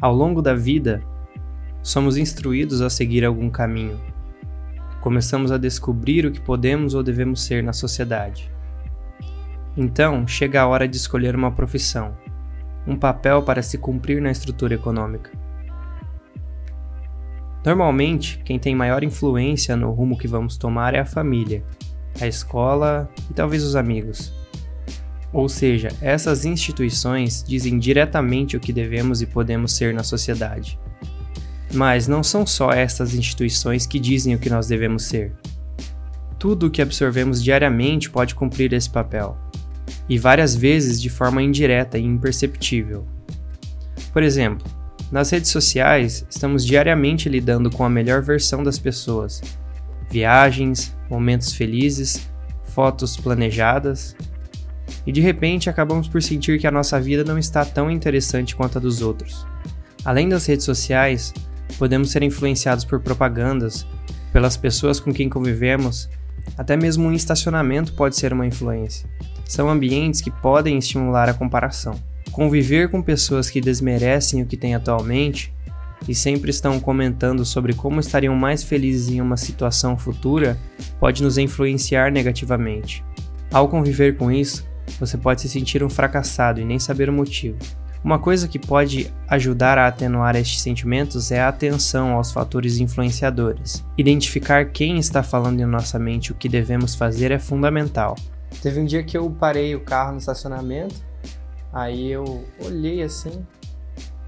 Ao longo da vida, somos instruídos a seguir algum caminho. Começamos a descobrir o que podemos ou devemos ser na sociedade. Então, chega a hora de escolher uma profissão, um papel para se cumprir na estrutura econômica. Normalmente, quem tem maior influência no rumo que vamos tomar é a família, a escola e talvez os amigos. Ou seja, essas instituições dizem diretamente o que devemos e podemos ser na sociedade. Mas não são só essas instituições que dizem o que nós devemos ser. Tudo o que absorvemos diariamente pode cumprir esse papel, e várias vezes de forma indireta e imperceptível. Por exemplo, nas redes sociais, estamos diariamente lidando com a melhor versão das pessoas. Viagens, momentos felizes, fotos planejadas. E de repente acabamos por sentir que a nossa vida não está tão interessante quanto a dos outros. Além das redes sociais, podemos ser influenciados por propagandas, pelas pessoas com quem convivemos, até mesmo um estacionamento pode ser uma influência. São ambientes que podem estimular a comparação. Conviver com pessoas que desmerecem o que tem atualmente e sempre estão comentando sobre como estariam mais felizes em uma situação futura pode nos influenciar negativamente. Ao conviver com isso, você pode se sentir um fracassado e nem saber o motivo. Uma coisa que pode ajudar a atenuar estes sentimentos é a atenção aos fatores influenciadores. Identificar quem está falando em nossa mente o que devemos fazer é fundamental. Teve um dia que eu parei o carro no estacionamento Aí eu olhei assim,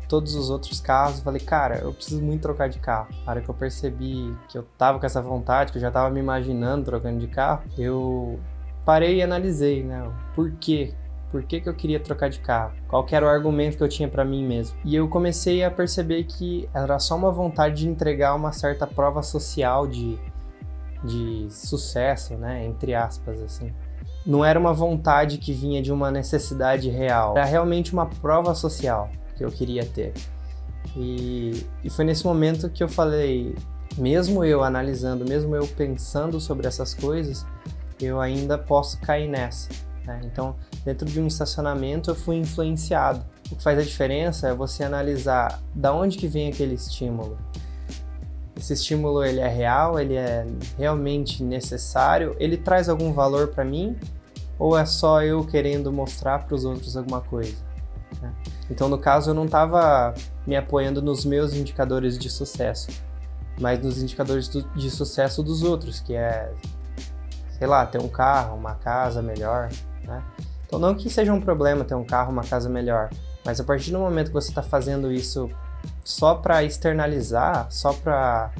todos os outros carros falei, cara, eu preciso muito trocar de carro. Na hora que eu percebi que eu tava com essa vontade, que eu já tava me imaginando trocando de carro, eu parei e analisei, né? Por quê? Por que, que eu queria trocar de carro? Qual era o argumento que eu tinha para mim mesmo? E eu comecei a perceber que era só uma vontade de entregar uma certa prova social de, de sucesso, né? Entre aspas, assim não era uma vontade que vinha de uma necessidade real, era realmente uma prova social que eu queria ter. E, e foi nesse momento que eu falei, mesmo eu analisando, mesmo eu pensando sobre essas coisas, eu ainda posso cair nessa. Né? Então, dentro de um estacionamento, eu fui influenciado. O que faz a diferença é você analisar da onde que vem aquele estímulo. Esse estímulo ele é real, ele é realmente necessário, ele traz algum valor para mim ou é só eu querendo mostrar para os outros alguma coisa? Né? Então, no caso, eu não estava me apoiando nos meus indicadores de sucesso, mas nos indicadores do, de sucesso dos outros, que é, sei lá, ter um carro, uma casa melhor, né? Então, não que seja um problema ter um carro, uma casa melhor, mas a partir do momento que você está fazendo isso só para externalizar, só para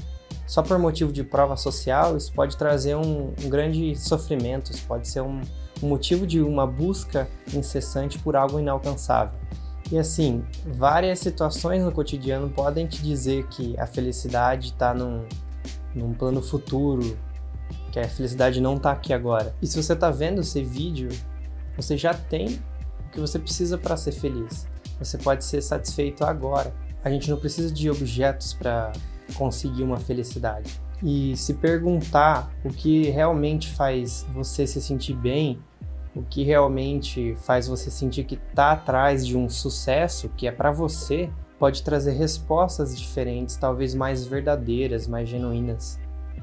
só por motivo de prova social, isso pode trazer um, um grande sofrimento, isso pode ser um, um motivo de uma busca incessante por algo inalcançável. E assim, várias situações no cotidiano podem te dizer que a felicidade está num, num plano futuro, que a felicidade não está aqui agora. E se você está vendo esse vídeo, você já tem o que você precisa para ser feliz. Você pode ser satisfeito agora. A gente não precisa de objetos para conseguir uma felicidade. E se perguntar o que realmente faz você se sentir bem o que realmente faz você sentir que está atrás de um sucesso que é para você, pode trazer respostas diferentes, talvez mais verdadeiras, mais genuínas.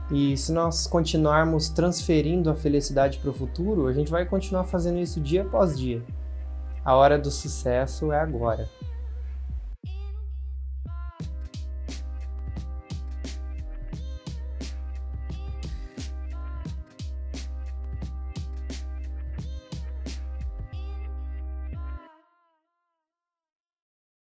E se nós continuarmos transferindo a felicidade para o futuro, a gente vai continuar fazendo isso dia após dia. A hora do sucesso é agora.